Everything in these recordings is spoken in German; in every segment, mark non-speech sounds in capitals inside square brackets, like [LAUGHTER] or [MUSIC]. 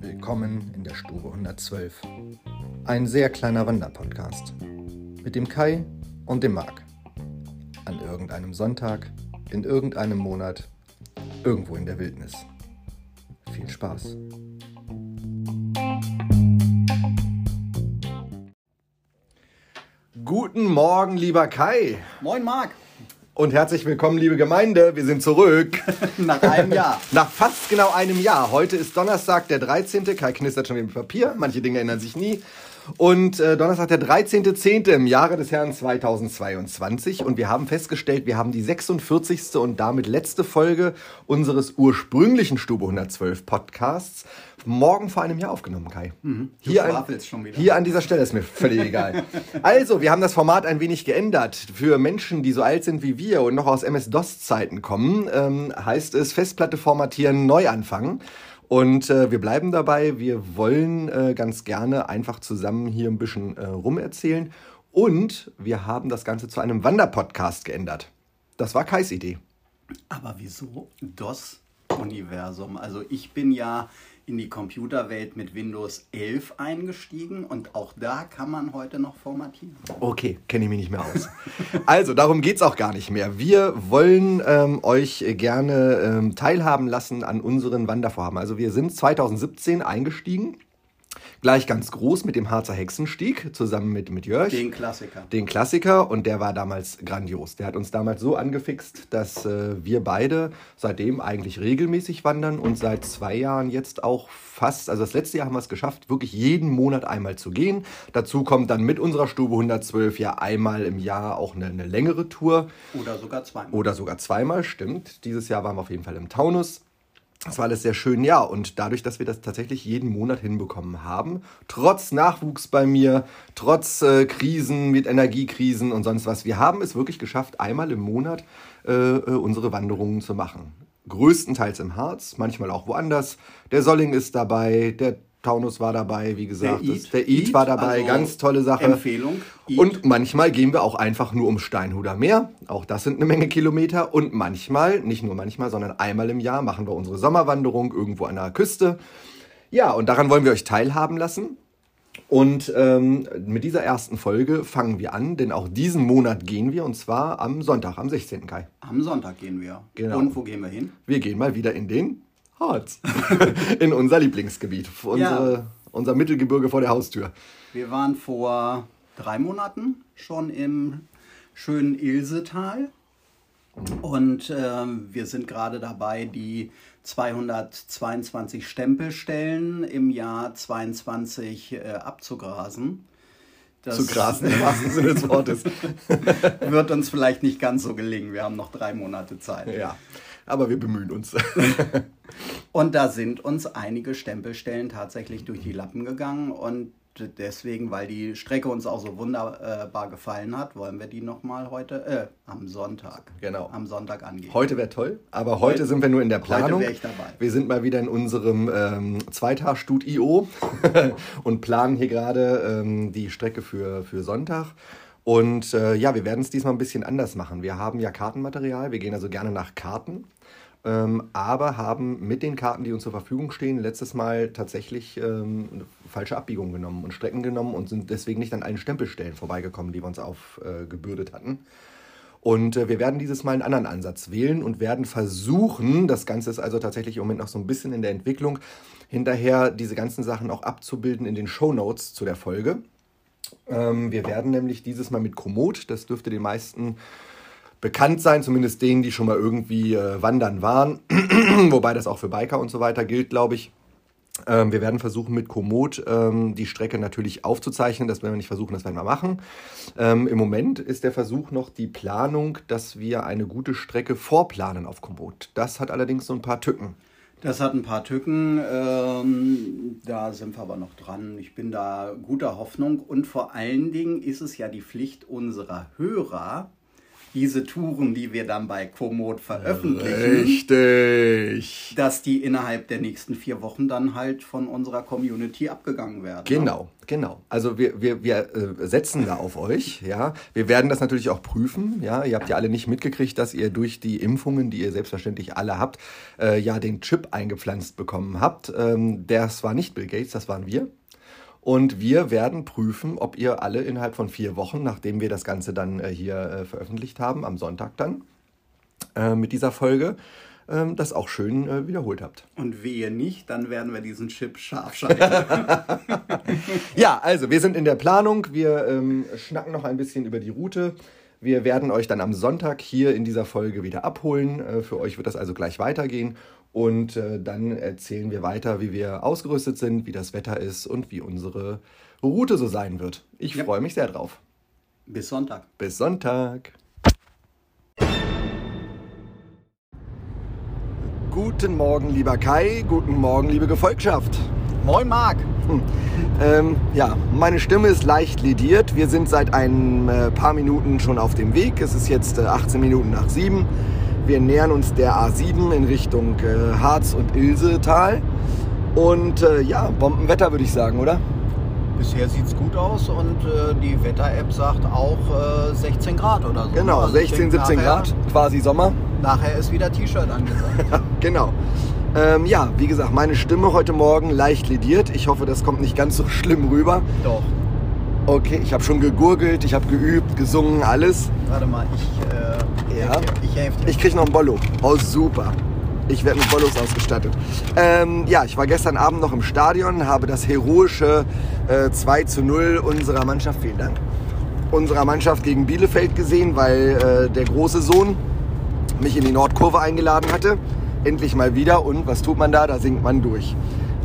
Willkommen in der Stube 112. Ein sehr kleiner Wanderpodcast. Mit dem Kai und dem Marc. An irgendeinem Sonntag, in irgendeinem Monat, irgendwo in der Wildnis. Viel Spaß. Guten Morgen, lieber Kai. Moin Marc. Und herzlich willkommen, liebe Gemeinde. Wir sind zurück. [LAUGHS] Nach einem Jahr. Nach fast genau einem Jahr. Heute ist Donnerstag, der 13. Kai knistert schon mit dem Papier. Manche Dinge ändern sich nie. Und äh, Donnerstag, der 13.10. im Jahre des Herrn 2022. Und wir haben festgestellt, wir haben die 46. und damit letzte Folge unseres ursprünglichen Stube 112 Podcasts morgen vor einem Jahr aufgenommen, Kai. Mhm. Hier, an, schwafelst schon wieder. hier an dieser Stelle ist mir völlig egal. [LAUGHS] Also, wir haben das Format ein wenig geändert. Für Menschen, die so alt sind wie wir und noch aus MS-DOS-Zeiten kommen, ähm, heißt es Festplatte formatieren, neu anfangen. Und äh, wir bleiben dabei. Wir wollen äh, ganz gerne einfach zusammen hier ein bisschen äh, rumerzählen. Und wir haben das Ganze zu einem Wanderpodcast geändert. Das war Kais Idee. Aber wieso DOS-Universum? Also ich bin ja in die Computerwelt mit Windows 11 eingestiegen und auch da kann man heute noch formatieren. Okay, kenne ich mich nicht mehr aus. Also, darum geht es auch gar nicht mehr. Wir wollen ähm, euch gerne ähm, teilhaben lassen an unseren Wandervorhaben. Also, wir sind 2017 eingestiegen. Gleich ganz groß mit dem Harzer Hexenstieg zusammen mit, mit Jörg. Den Klassiker. Den Klassiker und der war damals grandios. Der hat uns damals so angefixt, dass äh, wir beide seitdem eigentlich regelmäßig wandern und seit zwei Jahren jetzt auch fast, also das letzte Jahr haben wir es geschafft, wirklich jeden Monat einmal zu gehen. Dazu kommt dann mit unserer Stube 112 ja einmal im Jahr auch eine, eine längere Tour. Oder sogar zweimal. Oder sogar zweimal, stimmt. Dieses Jahr waren wir auf jeden Fall im Taunus. Das war alles sehr schön, ja. Und dadurch, dass wir das tatsächlich jeden Monat hinbekommen haben, trotz Nachwuchs bei mir, trotz äh, Krisen mit Energiekrisen und sonst was, wir haben es wirklich geschafft, einmal im Monat äh, äh, unsere Wanderungen zu machen. Größtenteils im Harz, manchmal auch woanders. Der Solling ist dabei, der Taunus war dabei, wie gesagt. Der Eid. der Eid war dabei, also ganz tolle Sache. Empfehlung. Eid. Und manchmal gehen wir auch einfach nur ums Steinhuder Meer. Auch das sind eine Menge Kilometer. Und manchmal, nicht nur manchmal, sondern einmal im Jahr machen wir unsere Sommerwanderung irgendwo an der Küste. Ja, und daran wollen wir euch teilhaben lassen. Und ähm, mit dieser ersten Folge fangen wir an, denn auch diesen Monat gehen wir und zwar am Sonntag, am 16. Kai. Am Sonntag gehen wir. Genau. Und wo gehen wir hin? Wir gehen mal wieder in den Harz. [LAUGHS] in unser Lieblingsgebiet. Unsere, Unser Mittelgebirge vor der Haustür. Wir waren vor drei Monaten schon im schönen Ilsetal. Und ähm, wir sind gerade dabei, die 222 Stempelstellen im Jahr 22 äh, abzugrasen. Das Zu grasen, im wahrsten Sinne des Wortes. [LAUGHS] wird uns vielleicht nicht ganz so gelingen. Wir haben noch drei Monate Zeit. Ja, aber wir bemühen uns. [LAUGHS] Und da sind uns einige Stempelstellen tatsächlich durch die Lappen gegangen. Und deswegen, weil die Strecke uns auch so wunderbar gefallen hat, wollen wir die nochmal heute, äh, am Sonntag. Genau. Am Sonntag angehen. Heute wäre toll, aber heute, Heute- sind wir nur in der heute Planung. wär ich dabei. Wir sind mal wieder in unserem ähm, Zweitag-Stud.io [LAUGHS] und planen hier gerade ähm, die Strecke für, für Sonntag. Und äh, ja, wir werden es diesmal ein bisschen anders machen. Wir haben ja Kartenmaterial, wir gehen also gerne nach Karten. Ähm, aber haben mit den Karten, die uns zur Verfügung stehen, letztes Mal tatsächlich ähm, falsche Abbiegung genommen und Strecken genommen und sind deswegen nicht an allen Stempelstellen vorbeigekommen, die wir uns aufgebürdet äh, hatten. Und äh, wir werden dieses Mal einen anderen Ansatz wählen und werden versuchen, das Ganze ist also tatsächlich im Moment noch so ein bisschen in der Entwicklung, hinterher diese ganzen Sachen auch abzubilden in den Show Notes zu der Folge. Ähm, wir werden nämlich dieses Mal mit Komoot, das dürfte den meisten bekannt sein, zumindest denen, die schon mal irgendwie äh, wandern waren, [CLEARS THROAT] wobei das auch für Biker und so weiter gilt, glaube ich. Ähm, wir werden versuchen, mit Komoot ähm, die Strecke natürlich aufzuzeichnen. Das werden wir nicht versuchen, das werden wir machen. Im Moment ist der Versuch noch die Planung, dass wir eine gute Strecke vorplanen auf Komoot. Das hat allerdings so ein paar Tücken. Das hat ein paar Tücken, ähm, da sind wir aber noch dran. Ich bin da guter Hoffnung und vor allen Dingen ist es ja die Pflicht unserer Hörer, diese Touren, die wir dann bei Komoot veröffentlichen, Richtig. dass die innerhalb der nächsten vier Wochen dann halt von unserer Community abgegangen werden. ne? Genau, genau. Also wir, wir, wir äh, setzen da auf euch, ja. Wir werden das natürlich auch prüfen, ja. Ihr habt ja alle nicht mitgekriegt, dass ihr durch die Impfungen, die ihr selbstverständlich alle habt, äh, ja den Chip eingepflanzt bekommen habt. Ähm, das war nicht Bill Gates, das waren wir. Und wir werden prüfen, ob ihr alle innerhalb von vier Wochen, nachdem wir das Ganze dann äh, hier äh, veröffentlicht haben, am Sonntag dann, äh, mit dieser Folge, ähm, das auch schön äh, wiederholt habt. Und wehe nicht, dann werden wir diesen Chip scharf [LAUGHS] schalten. Ja, also wir sind in der Planung. Wir ähm, schnacken noch ein bisschen über die Route. Wir werden euch dann am Sonntag hier in dieser Folge wieder abholen. Äh, für euch wird das also gleich weitergehen. Und äh, dann erzählen wir weiter, wie wir ausgerüstet sind, wie das Wetter ist und wie unsere Route so sein wird. Ich Ja. freue mich sehr drauf. Bis Sonntag. Bis Sonntag. Guten Morgen, lieber Kai. Guten Morgen, liebe Gefolgschaft. Moin Marc. Ähm, ja, meine Stimme ist leicht lediert. Wir sind seit ein äh, paar Minuten schon auf dem Weg. Es ist jetzt äh, 18 Minuten nach 7. Wir nähern uns der A7 in Richtung äh, Harz und Ilsetal. Und äh, ja, Bombenwetter würde ich sagen, oder? Bisher sieht's gut aus und äh, die Wetter-App sagt auch äh, 16 Grad oder so. Genau, Also ich 16, denk, 17 nachher, Grad, quasi Sommer. Nachher ist wieder T-Shirt angesagt. [LAUGHS] Genau. Ähm, ja, wie gesagt, meine Stimme heute Morgen leicht lediert. Ich hoffe, das kommt nicht ganz so schlimm rüber. Doch. Okay, ich habe schon gegurgelt, ich habe geübt, gesungen, alles. Warte mal, ich, äh, Ja. helf dir. ich helfe dir. Ich krieg noch ein Bollo. Oh, super. Ich werde mit Bollos ausgestattet. Ähm, ja, ich war gestern Abend noch im Stadion, habe das heroische äh, 2 zu 0 unserer Mannschaft, vielen Dank, unserer Mannschaft gegen Bielefeld gesehen, weil äh, der große Sohn mich in die Nordkurve eingeladen hatte. Endlich mal wieder. Und was tut man da? Da sinkt man durch.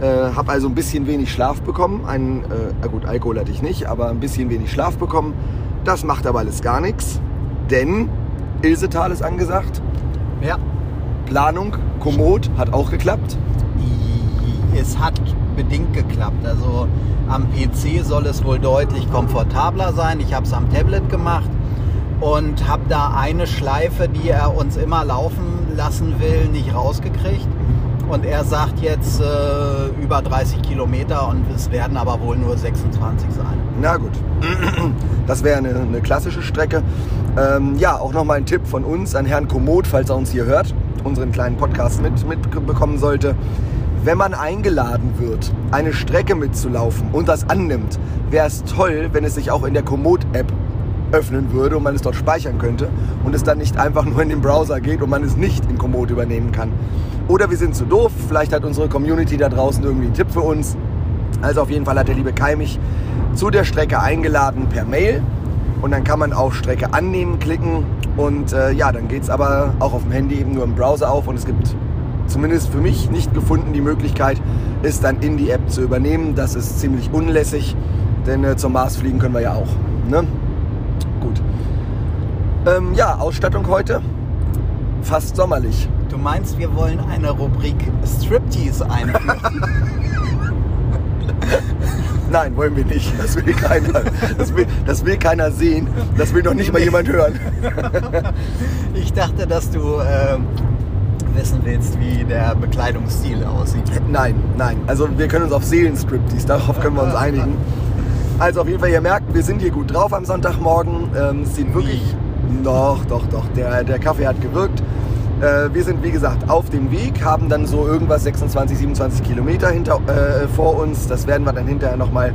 Äh, habe also ein bisschen wenig Schlaf bekommen. Ein, äh, gut, Alkohol hatte ich nicht, aber ein bisschen wenig Schlaf bekommen. Das macht aber alles gar nichts, denn Ilsetal ist angesagt. ja. Planung, Komoot hat auch geklappt. Es hat bedingt geklappt. Also am PC soll es wohl deutlich komfortabler sein. Ich habe es am Tablet gemacht und habe da eine Schleife, die er uns immer laufen lassen will, nicht rausgekriegt. Und er sagt jetzt äh, über 30 Kilometer und es werden aber wohl nur 26 sein. Na gut, [CLEARS THROAT] das wäre eine, eine klassische Strecke. Ähm, ja, auch nochmal ein Tipp von uns an Herrn Komoot, falls er uns hier hört, unseren kleinen Podcast mit, mitbekommen sollte. Wenn man eingeladen wird, eine Strecke mitzulaufen und das annimmt, wäre es toll, wenn es sich auch in der Komoot-App öffnen würde und man es dort speichern könnte und es dann nicht einfach nur in den Browser geht und man es nicht in Komoot übernehmen kann. Oder wir sind zu doof, vielleicht hat unsere Community da draußen irgendwie einen Tipp für uns. Also auf jeden Fall hat der liebe Kai mich zu der Strecke eingeladen per Mail und dann kann man auf Strecke annehmen klicken und äh, ja, dann geht es aber auch auf dem Handy eben nur im Browser auf und es gibt zumindest für mich nicht gefunden die Möglichkeit, es dann in die App zu übernehmen. Das ist ziemlich unlässig, denn äh, zum Mars fliegen können wir ja auch. Ne? Ähm, ja, Ausstattung heute fast sommerlich. Du meinst, wir wollen eine Rubrik Striptease einführen? [LAUGHS] Nein, wollen wir nicht. Das will keiner. Das will, das will keiner sehen. Das will noch nicht mal jemand hören. [LAUGHS] ich dachte, dass du ähm, wissen willst, wie der Bekleidungsstil aussieht. Nein, nein. Also wir können uns auf Seelenstriptease, darauf können wir uns einigen. Also auf jeden Fall, ihr merkt, wir sind hier gut drauf am Sonntagmorgen. Ähm, es sieht wirklich... Doch, doch, doch. Der, der Kaffee hat gewirkt. Äh, wir sind, wie gesagt, auf dem Weg, haben dann so irgendwas 26, 27 Kilometer hinter, äh, vor uns. Das werden wir dann hinterher nochmal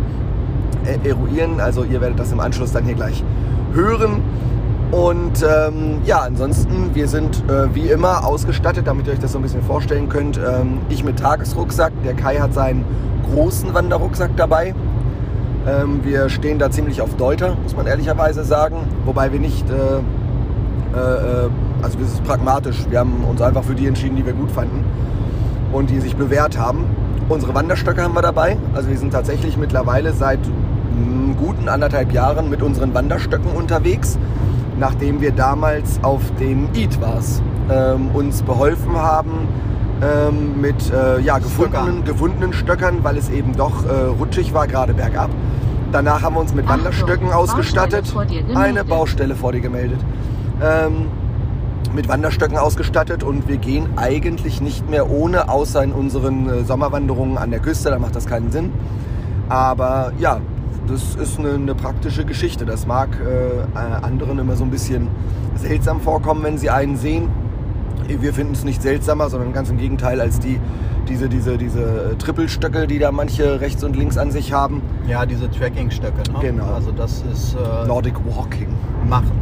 äh, eruieren. Also ihr werdet das im Anschluss dann hier gleich hören. Und ähm, ja, ansonsten, wir sind äh, wie immer ausgestattet, damit ihr euch das so ein bisschen vorstellen könnt. Ähm, ich mit Tagesrucksack, der Kai hat seinen großen Wanderrucksack dabei. Ähm, wir stehen da ziemlich auf Deuter, muss man ehrlicherweise sagen. Wobei wir nicht, äh, äh, äh, also wir sind pragmatisch. Wir haben uns einfach für die entschieden, die wir gut fanden und die sich bewährt haben. Unsere Wanderstöcke haben wir dabei. Also wir sind tatsächlich mittlerweile seit mm, guten anderthalb Jahren mit unseren Wanderstöcken unterwegs, nachdem wir damals auf dem Eat war's, ähm, uns beholfen haben ähm, mit äh, ja, gefundenen, gefundenen Stöckern, weil es eben doch äh, rutschig war, gerade bergab. Danach haben wir uns mit Achtung, Wanderstöcken Baustelle ausgestattet. gemeldet. Eine Baustelle vor dir gemeldet. ähm, mit Wanderstöcken ausgestattet und wir gehen eigentlich nicht mehr ohne, außer in unseren äh, Sommerwanderungen an der Küste, da macht das keinen Sinn. Aber ja, das ist eine, eine praktische Geschichte. Das mag äh, anderen immer so ein bisschen seltsam vorkommen, wenn sie einen sehen. Wir finden es nicht seltsamer, sondern ganz im Gegenteil als die, diese, diese, diese Trippelstöcke, die da manche rechts und links an sich haben. Ja, diese Tracking-Stöcke. Ne? Genau. Also das ist... Äh, Nordic Walking. Macht,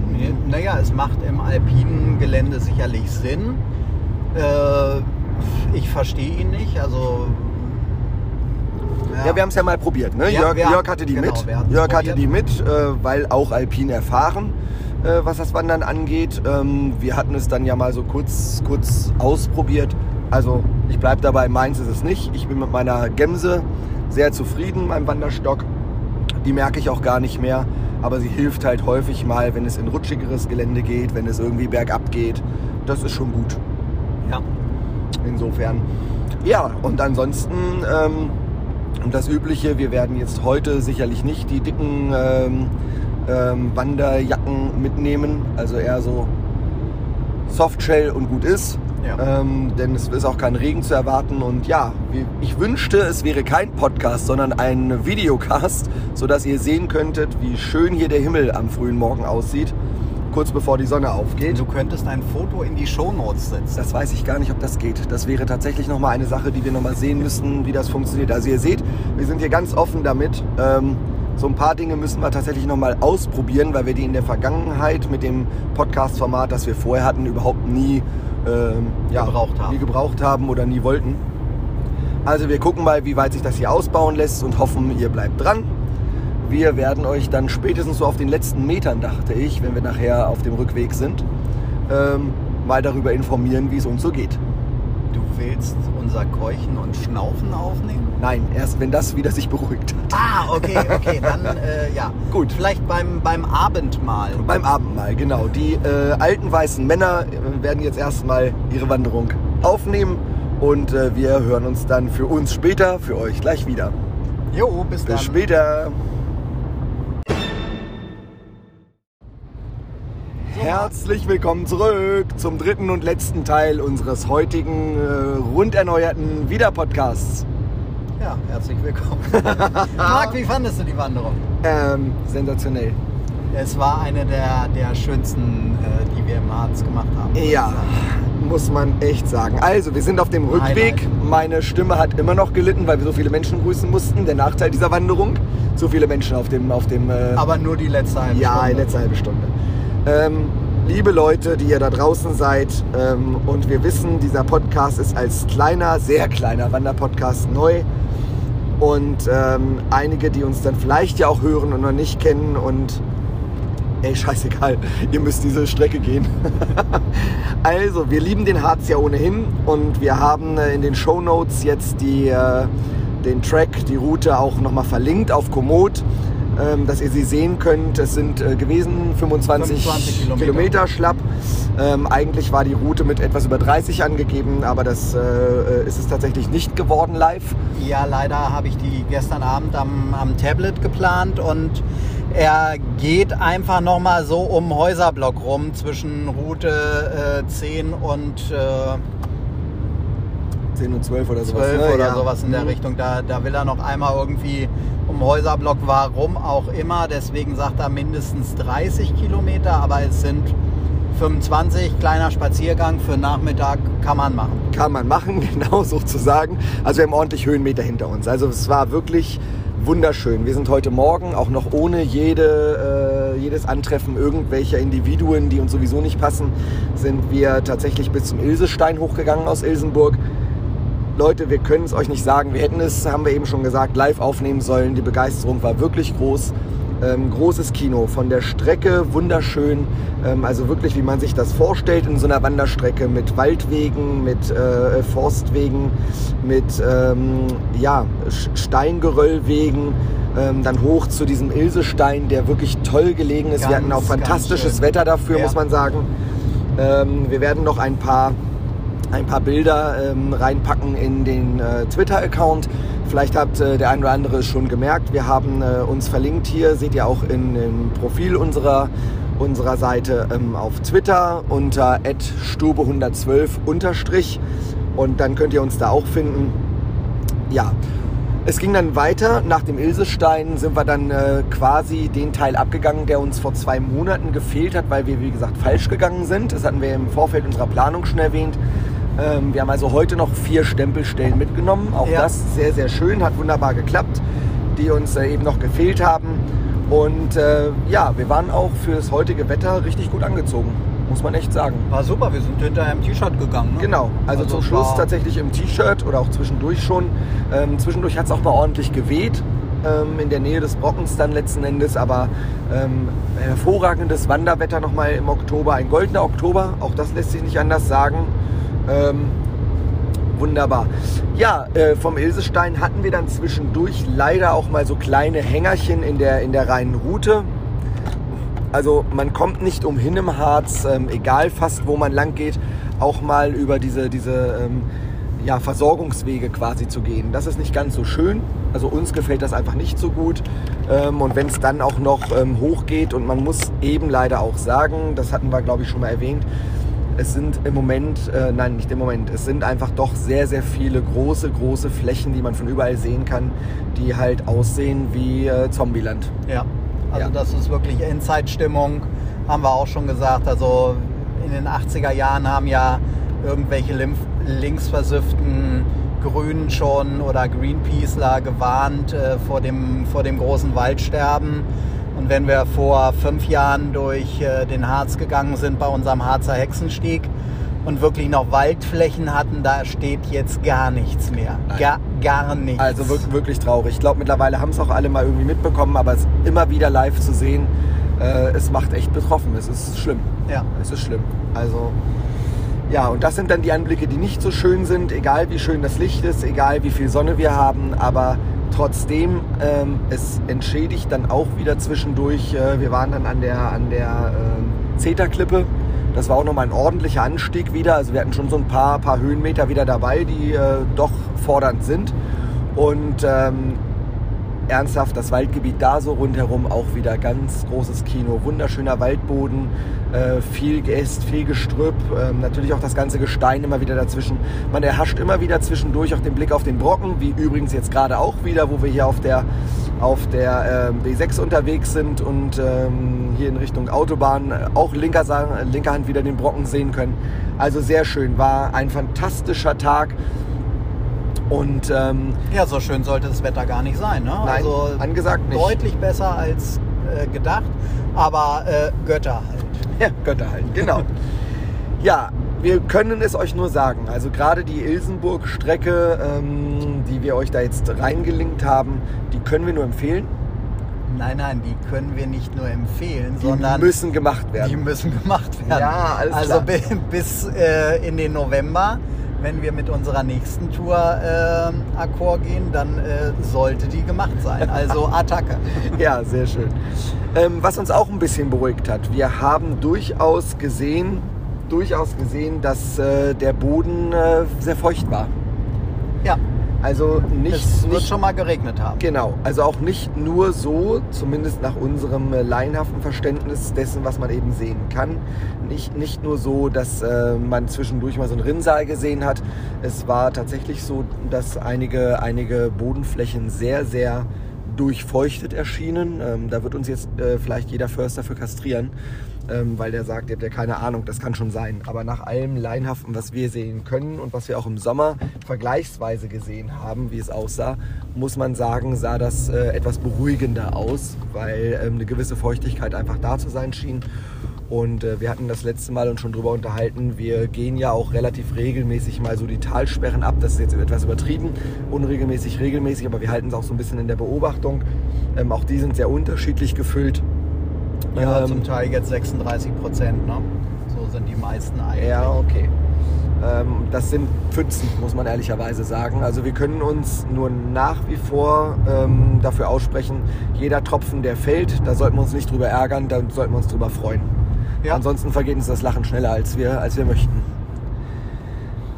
naja, es macht im alpinen Gelände sicherlich Sinn. Äh, ich verstehe ihn nicht. Also ja, wir haben es ja mal probiert. Ne? Ja, Jörg, Jörg hatte die genau, mit. Jörg hatte probiert. die mit, äh, weil auch Alpin erfahren, äh, was das Wandern angeht. Ähm, wir hatten es dann ja mal so kurz, kurz ausprobiert. Also ich bleibe dabei, meins ist es nicht. Ich bin mit meiner Gemse sehr zufrieden, meinem Wanderstock. Die merke ich auch gar nicht mehr. Aber sie hilft halt häufig mal, wenn es in rutschigeres Gelände geht, wenn es irgendwie bergab geht. Das ist schon gut. ja. Insofern. Ja, und ansonsten ähm, das Übliche, wir werden jetzt heute sicherlich nicht die dicken ähm, ähm, Wanderjacken mitnehmen, also eher so Softshell und gut ist. Ja. Ähm, denn es ist auch kein Regen zu erwarten. Und ja, ich wünschte, es wäre kein Podcast, sondern ein Videocast, sodass ihr sehen könntet, wie schön hier der Himmel am frühen Morgen aussieht, kurz bevor die Sonne aufgeht. Du könntest ein Foto in die Shownotes setzen. Das weiß ich gar nicht, ob das geht. Das wäre tatsächlich nochmal eine Sache, die wir nochmal sehen müssten, wie das funktioniert. Also ihr seht, wir sind hier ganz offen damit. Ähm, so ein paar Dinge müssen wir tatsächlich nochmal ausprobieren, weil wir die in der Vergangenheit mit dem Podcast-Format, das wir vorher hatten, überhaupt nie, ähm, ja, Gebraucht haben. nie gebraucht haben oder nie wollten. Also wir gucken mal, wie weit sich das hier ausbauen lässt und hoffen, ihr bleibt dran. Wir werden euch dann spätestens so auf den letzten Metern, dachte ich, wenn wir nachher auf dem Rückweg sind, ähm, mal darüber informieren, wie es uns so geht. Du willst unser Keuchen und Schnaufen aufnehmen? Nein, erst wenn das wieder sich beruhigt hat. Ah, okay, okay, [LAUGHS] dann äh, ja. Gut. Vielleicht beim, beim Abendmahl. Beim Abendmahl, genau. Die äh, alten weißen Männer äh, werden jetzt erstmal ihre Wanderung aufnehmen und äh, wir hören uns dann für uns später, für euch gleich wieder. Jo, bis dann. Bis später. Herzlich willkommen zurück zum dritten und letzten Teil unseres heutigen äh, rund erneuerten Wieder-Podcasts. Ja, herzlich willkommen. [LAUGHS] Marc, wie fandest du die Wanderung? Ähm, sensationell. Es war eine der, der schönsten, äh, die wir im Harz gemacht haben. Ja, muss man echt sagen. Also, wir sind auf dem Rückweg. Meine Stimme hat immer noch gelitten, weil wir so viele Menschen grüßen mussten. Der Nachteil dieser Wanderung. So viele Menschen auf dem, auf dem äh, Aber nur die letzte halbe Ja, Stunde. in letzter halbe Stunde. Ähm, liebe Leute, die ihr da draußen seid, ähm, und wir wissen, dieser Podcast ist als kleiner, sehr kleiner Wanderpodcast neu. Und ähm, einige, die uns dann vielleicht ja auch hören und noch nicht kennen und ey, scheißegal, [LAUGHS] ihr müsst diese Strecke gehen. [LAUGHS] also, wir lieben den Harz ja ohnehin und wir haben äh, in den Show Notes jetzt die, äh, den Track, die Route auch nochmal verlinkt auf Komoot, ähm, dass ihr sie sehen könnt. Es sind äh, gewesen 25, 25 Kilometer. Kilometer schlapp. Ähm, eigentlich war die Route mit etwas über 30 angegeben, aber das äh, ist es tatsächlich nicht geworden live. Ja, leider habe ich die gestern Abend am, am Tablet geplant und er geht einfach nochmal so um Häuserblock rum zwischen Route äh, 10 und äh, 10 und 12 oder sowas. 12 ne? oder Ja. sowas in der Mhm. Richtung. Da, da will er noch einmal irgendwie um Häuserblock, warum auch immer. Deswegen sagt er mindestens 30 Kilometer, aber es sind 25, kleiner Spaziergang für Nachmittag kann man machen. kann man machen, [LAUGHS] genau sozusagen. Also wir haben ordentlich Höhenmeter hinter uns. Also es war wirklich wunderschön. Wir sind heute Morgen auch noch ohne jede, äh, jedes Antreffen irgendwelcher Individuen, die uns sowieso nicht passen, sind wir tatsächlich bis zum Ilsestein hochgegangen aus Ilsenburg. Leute, wir können es euch nicht sagen. Wir hätten es, haben wir eben schon gesagt, live aufnehmen sollen. Die Begeisterung war wirklich groß. Ähm, großes Kino, von der Strecke wunderschön. Ähm, also wirklich, wie man sich das vorstellt in so einer Wanderstrecke mit Waldwegen, mit äh, Forstwegen, mit ähm, ja, Steingeröllwegen. Ähm, dann hoch zu diesem Ilsestein, der wirklich toll gelegen ist. wir hatten auch Ganz, ganz fantastisches. Wetter dafür, Ja. muss man sagen. Ähm, wir werden noch ein paar ein paar Bilder ähm, reinpacken in den äh, Twitter-Account. Vielleicht habt äh, der ein oder andere es schon gemerkt. Wir haben äh, uns verlinkt hier, seht ihr auch in, im Profil unserer, unserer Seite ähm, auf Twitter unter stube112 unterstrich und dann könnt ihr uns da auch finden. Ja, es ging dann weiter. Nach dem Ilsestein sind wir dann äh, quasi den Teil abgegangen, der uns vor zwei Monaten gefehlt hat, weil wir, wie gesagt, falsch gegangen sind. Das hatten wir im Vorfeld unserer Planung schon erwähnt. Ähm, wir haben also heute noch vier Stempelstellen mitgenommen. Auch ja. das sehr, sehr schön, hat wunderbar geklappt, die uns äh, eben noch gefehlt haben. Und äh, ja, wir waren auch für das heutige Wetter richtig gut angezogen, muss man echt sagen. War super, wir sind hinterher im T-Shirt gegangen. Ne? Genau, also, also zum Schluss tatsächlich im T-Shirt oder auch zwischendurch schon. Ähm, zwischendurch hat es auch mal ordentlich geweht ähm, in der Nähe des Brockens dann letzten Endes, aber ähm, hervorragendes Wanderwetter nochmal im Oktober, ein goldener Oktober, auch das lässt sich nicht anders sagen. Ähm, wunderbar. Ja, äh, vom Ilsestein hatten wir dann zwischendurch leider auch mal so kleine Hängerchen in der, in der reinen Route. Also man kommt nicht umhin im Harz, ähm, egal fast wo man lang geht, auch mal über diese, diese ähm, ja, Versorgungswege quasi zu gehen. Das ist nicht ganz so schön. Also uns gefällt das einfach nicht so gut. Ähm, und wenn es dann auch noch ähm, hochgeht und man muss eben leider auch sagen, das hatten wir glaube ich schon mal erwähnt, es sind im Moment, äh, nein, nicht im Moment, es sind einfach doch sehr, sehr viele große, große Flächen, die man von überall sehen kann, die halt aussehen wie äh, Zombieland. Ja, also ja. das ist wirklich Endzeitstimmung, haben wir auch schon gesagt. Also in den 80er Jahren haben ja irgendwelche linksversifften Grünen schon oder Greenpeaceler gewarnt äh, vor, dem, vor dem großen Waldsterben. Und wenn wir vor fünf Jahren durch äh, den Harz gegangen sind bei unserem Harzer Hexenstieg und wirklich noch Waldflächen hatten, da steht jetzt gar nichts mehr. Gar, gar nichts. Also wirklich, wirklich traurig. Ich glaube, mittlerweile haben es auch alle mal irgendwie mitbekommen, aber es immer wieder live zu sehen, äh, es macht echt betroffen. Es ist schlimm. Ja. Es ist schlimm. Also. Ja, und das sind dann die Anblicke, die nicht so schön sind, egal wie schön das Licht ist, egal wie viel Sonne wir haben, aber Trotzdem, ähm, es entschädigt dann auch wieder zwischendurch. Äh, wir waren dann an der, an der äh, Zeta-Klippe. Das war auch nochmal ein ordentlicher Anstieg wieder. Also wir hatten schon so ein paar, paar Höhenmeter wieder dabei, die äh, doch fordernd sind. Und ähm, ernsthaft das Waldgebiet da so rundherum auch wieder ganz großes Kino. Wunderschöner Waldboden, äh, viel Geäst, viel Gestrüpp, äh, natürlich auch das ganze Gestein immer wieder dazwischen. Man erhascht immer wieder zwischendurch auch den Blick auf den Brocken, wie übrigens jetzt gerade auch wieder, wo wir hier auf der, auf der äh, B6 unterwegs sind und ähm, hier in Richtung Autobahn auch linker, linker Hand wieder den Brocken sehen können. Also sehr schön, war ein fantastischer Tag. Und ähm, ja, so schön sollte das Wetter gar nicht sein. Ne? Nein, also angesagt nicht. Deutlich besser als äh, gedacht, aber äh, Götter halt. [LAUGHS] Ja, Götter halt, genau. [LAUGHS] ja, wir können es euch nur sagen. Also gerade die Ilsenburg-Strecke, ähm, die wir euch da jetzt reingelinkt haben, die können wir nur empfehlen. Nein, nein, die können wir nicht nur empfehlen, die sondern. Die müssen gemacht werden. Die müssen gemacht werden. Ja, alles also klar. Also bis äh, in den November wenn wir mit unserer nächsten Tour äh, Akkord gehen, dann äh, sollte die gemacht sein. Also [LAUGHS] Attacke. ja, sehr schön. Ähm, was uns auch ein bisschen beruhigt hat, wir haben durchaus gesehen, durchaus gesehen, dass äh, der Boden äh, sehr feucht war. Ja. Also nicht. Es wird nicht, schon mal geregnet haben. Genau. Also auch nicht nur so, zumindest nach unserem äh, laienhaften Verständnis dessen, was man eben sehen kann. Nicht, nicht nur so, dass äh, man zwischendurch mal so einen Rinnsal gesehen hat. Es war tatsächlich so, dass einige, einige Bodenflächen sehr, sehr durchfeuchtet erschienen. Ähm, da wird uns jetzt äh, vielleicht jeder Förster für kastrieren ähm, weil der sagt, ihr habt ja keine Ahnung, das kann schon sein. Aber nach allem Leinhaften, was wir sehen können und was wir auch im Sommer vergleichsweise gesehen haben, wie es aussah, muss man sagen, sah das äh, etwas beruhigender aus, weil ähm, eine gewisse Feuchtigkeit einfach da zu sein schien. Und äh, wir hatten das letzte Mal uns schon drüber unterhalten. Wir gehen ja auch relativ regelmäßig mal so die Talsperren ab. Das ist jetzt etwas übertrieben, unregelmäßig, regelmäßig, aber wir halten es auch so ein bisschen in der Beobachtung. Ähm, auch die sind sehr unterschiedlich gefüllt. Ja, ähm, zum Teil jetzt 36 Prozent, ne? So sind die meisten eigentlich. Ja, okay. Ähm, das sind Pfützen, muss man ehrlicherweise sagen. Also wir können uns nur nach wie vor ähm, dafür aussprechen, jeder Tropfen, der fällt, da sollten wir uns nicht drüber ärgern, da sollten wir uns drüber freuen. Ja. Ansonsten vergeht uns das Lachen schneller, als wir, als wir möchten.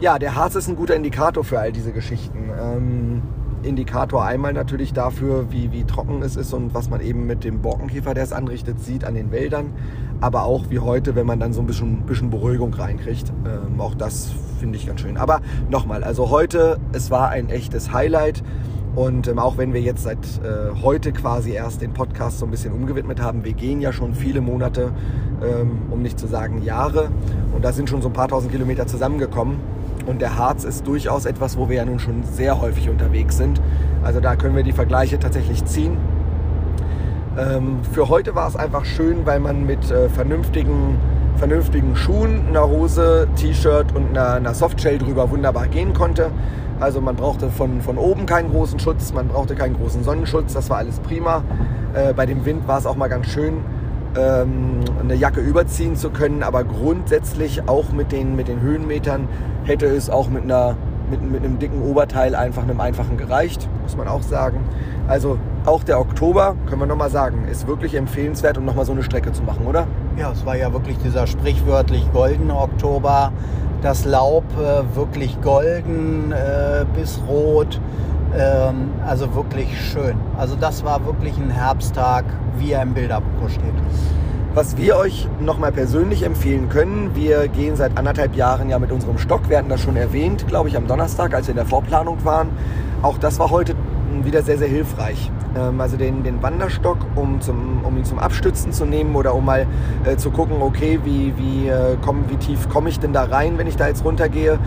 Ja, der Harz ist ein guter Indikator für all diese Geschichten. Ähm, Indikator einmal natürlich dafür, wie, wie trocken es ist und was man eben mit dem Borkenkäfer, der es anrichtet, sieht an den Wäldern. Aber auch wie heute, wenn man dann so ein bisschen, bisschen Beruhigung reinkriegt. Ähm, auch das finde ich ganz schön. Aber nochmal, also heute, es war ein echtes Highlight. Und ähm, auch wenn wir jetzt seit äh, heute quasi erst den Podcast so ein bisschen umgewidmet haben, wir gehen ja schon viele Monate, ähm, um nicht zu sagen Jahre. Und da sind schon so ein paar tausend Kilometer zusammengekommen. Und der Harz ist durchaus etwas, wo wir ja nun schon sehr häufig unterwegs sind. Also da können wir die Vergleiche tatsächlich ziehen. Ähm, für heute war es einfach schön, weil man mit äh, vernünftigen, vernünftigen Schuhen, einer Hose, T-Shirt und einer, einer Softshell drüber wunderbar gehen konnte. Also man brauchte von, von oben keinen großen Schutz, man brauchte keinen großen Sonnenschutz, das war alles prima. Äh, bei dem Wind war es auch mal ganz schön, ähm, eine Jacke überziehen zu können, aber grundsätzlich auch mit den, mit den Höhenmetern hätte es auch mit, einer, mit, mit einem dicken Oberteil einfach einem einfachen gereicht, muss man auch sagen. Also auch der Oktober, können wir nochmal sagen, ist wirklich empfehlenswert, um nochmal so eine Strecke zu machen, oder? Ja, es war ja wirklich dieser sprichwörtlich goldene Oktober das Laub äh, wirklich golden äh, bis rot. Ähm, also wirklich schön. Also das war wirklich ein Herbsttag, wie er im Bilderbuch steht. Was wir euch nochmal persönlich empfehlen können, wir gehen seit anderthalb Jahren ja mit unserem Stock, wir hatten das schon erwähnt, glaube ich, am Donnerstag, als wir in der Vorplanung waren. Auch das war heute wieder sehr, sehr hilfreich. Ähm, also den, den Wanderstock, um, zum, um ihn zum Abstützen zu nehmen oder um mal äh, zu gucken, okay, wie, wie, äh, komm, wie tief komme ich denn da rein, wenn ich da jetzt runtergehe.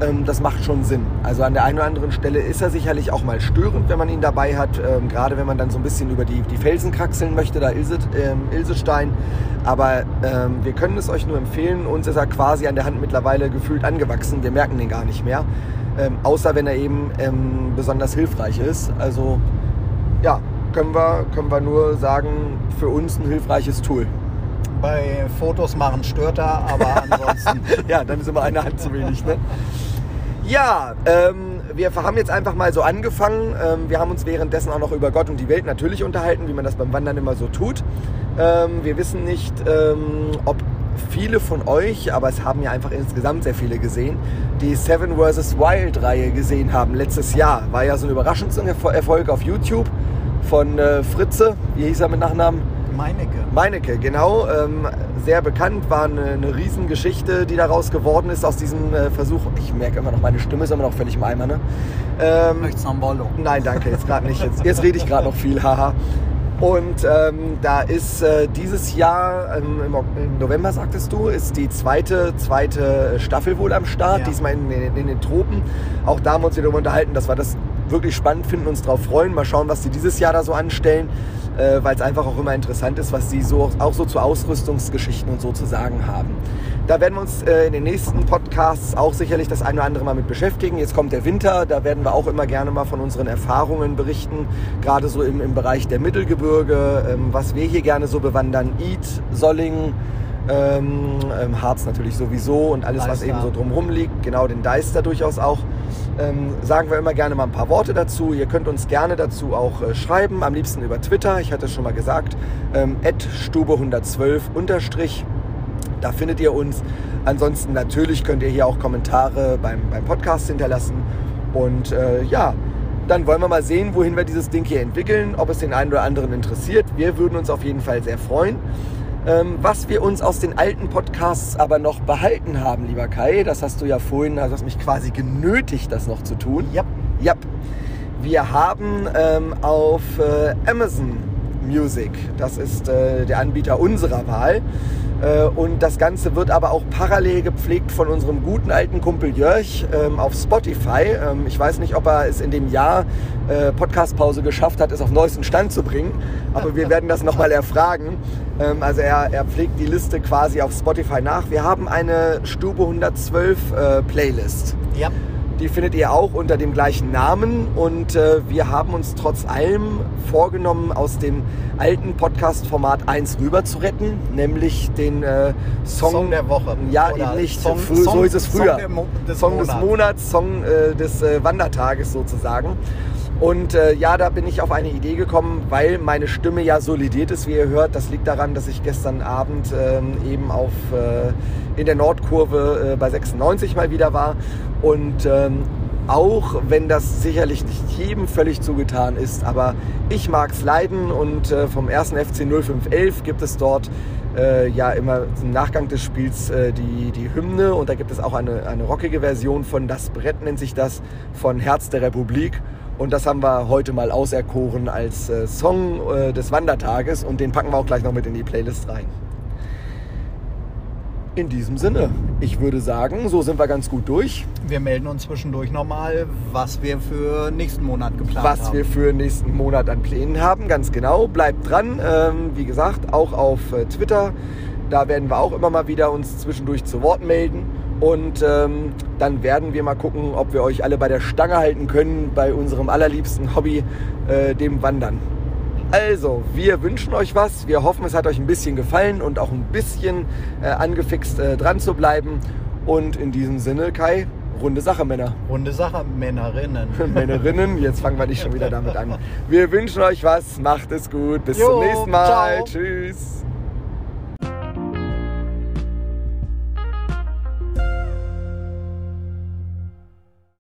Ähm, das macht schon Sinn. Also an der einen oder anderen Stelle ist er sicherlich auch mal störend, wenn man ihn dabei hat. Ähm, gerade wenn man dann so ein bisschen über die, die Felsen kraxeln möchte, da Ilse, ähm, Ilsestein. Aber ähm, wir können es euch nur empfehlen. Uns ist er quasi an der Hand mittlerweile gefühlt angewachsen. Wir merken den gar nicht mehr. Ähm, außer wenn er eben ähm, besonders hilfreich ist. Also ja, können wir, können wir nur sagen, für uns ein hilfreiches Tool. Bei Fotos machen stört er, aber [LAUGHS] ansonsten. ja, dann ist immer eine Hand zu wenig. Ne? Ja, ähm, wir haben jetzt einfach mal so angefangen. Ähm, wir haben uns währenddessen auch noch über Gott und die Welt natürlich unterhalten, wie man das beim Wandern immer so tut. Ähm, wir wissen nicht, ähm, ob viele von euch, aber es haben ja einfach insgesamt sehr viele gesehen, die Seven vs. Wild Reihe gesehen haben letztes Jahr. War ja so ein Überraschungserfolg auf YouTube von äh, Fritze, wie hieß er mit Nachnamen? Meinecke. Meinecke, genau. Ähm, sehr bekannt, war eine, eine Riesengeschichte, die daraus geworden ist aus diesem äh, Versuch. Ich merke immer noch, meine Stimme ist immer noch völlig im Eimer, ne? Ähm, Möchtest du noch Bollo? Nein, danke, jetzt gerade nicht. Jetzt, jetzt rede ich gerade noch viel, haha. Und ähm, da ist äh, dieses Jahr, ähm, im, November sagtest du, ist die zweite, zweite Staffel wohl am Start, ja. diesmal in, in, in, den Tropen. Auch da haben wir uns wieder unterhalten, dass wir das wirklich spannend finden, uns darauf freuen. Mal schauen, was sie dieses Jahr da so anstellen, äh, weil es einfach auch immer interessant ist, was sie so, auch so zu Ausrüstungsgeschichten und so zu sagen haben. Da werden wir uns äh, in den nächsten Podcasts auch sicherlich das eine oder andere Mal mit beschäftigen. Jetzt kommt der Winter, da werden wir auch immer gerne mal von unseren Erfahrungen berichten, gerade so im, im Bereich der Mittelgebirge, ähm, was wir hier gerne so bewandern. Eid, Solling, ähm, ähm, Harz natürlich sowieso und alles, was eben so drumherum liegt. Genau, den Deister durchaus auch. Ähm, sagen wir immer gerne mal ein paar Worte dazu. Ihr könnt uns gerne dazu auch äh, schreiben, am liebsten über Twitter. Ich hatte es schon mal gesagt. Ähm, Stube112 unterstrich. Da findet ihr uns. Ansonsten natürlich könnt ihr hier auch Kommentare beim, beim Podcast hinterlassen. Und äh, ja, dann wollen wir mal sehen, wohin wir dieses Ding hier entwickeln, ob es den einen oder anderen interessiert. Wir würden uns auf jeden Fall sehr freuen. Ähm, was wir uns aus den alten Podcasts aber noch behalten haben, lieber Kai, das hast du ja vorhin, also hast mich quasi genötigt, das noch zu tun. Ja. Ja. Wir haben ähm, auf äh, Amazon Music, das ist äh, der Anbieter unserer Wahl, äh, und das Ganze wird aber auch parallel gepflegt von unserem guten alten Kumpel Jörg ähm, auf Spotify. Ähm, ich weiß nicht, ob er es in dem Jahr äh, Podcastpause geschafft hat, es auf neuesten Stand zu bringen, aber wir werden das nochmal erfragen. Ähm, also er, er pflegt die Liste quasi auf Spotify nach. Wir haben eine Stube 112 äh, Playlist. Ja. Die findet ihr auch unter dem gleichen Namen und äh, wir haben uns trotz allem vorgenommen, aus dem alten Podcast-Format 1 rüber zu retten, nämlich den äh, Song, Song, der Woche. Ja, eben nicht. Song, so Song, ist es früher. Song, des, Song Monats. des Monats, Song äh, des äh, Wandertages sozusagen. Und äh, ja, da bin ich auf eine Idee gekommen, weil meine Stimme ja solidiert ist, wie ihr hört. Das liegt daran, dass ich gestern Abend ähm, eben auf, äh, in der Nordkurve äh, bei 96 mal wieder war. Und ähm, auch wenn das sicherlich nicht jedem völlig zugetan ist. Aber ich mag es leiden und äh, vom ersten FC 0511 gibt es dort äh, ja immer im Nachgang des Spiels äh, die, die Hymne und da gibt es auch eine, eine rockige Version von Das Brett nennt sich das von Herz der Republik. Und das haben wir heute mal auserkoren als äh, Song äh, des Wandertages und den packen wir auch gleich noch mit in die Playlist rein. In diesem Sinne, ich würde sagen, so sind wir ganz gut durch. Wir melden uns zwischendurch nochmal, was wir für nächsten Monat geplant was haben. Was wir für nächsten Monat an Plänen haben, ganz genau. Bleibt dran, ähm, wie gesagt, auch auf äh, Twitter. Da werden wir auch immer mal wieder uns zwischendurch zu Wort melden. Und ähm, dann werden wir mal gucken, ob wir euch alle bei der Stange halten können bei unserem allerliebsten Hobby, äh, dem Wandern. Also, wir wünschen euch was. Wir hoffen, es hat euch ein bisschen gefallen und auch ein bisschen äh, angefixt, äh, dran zu bleiben. Und in diesem Sinne, Kai, runde Sache, Männer. Runde Sache, Männerinnen. [LAUGHS] Männerinnen, jetzt fangen wir nicht schon wieder damit an. Wir wünschen euch was. Macht es gut. Bis Jo, zum nächsten Mal. ciao. Tschüss.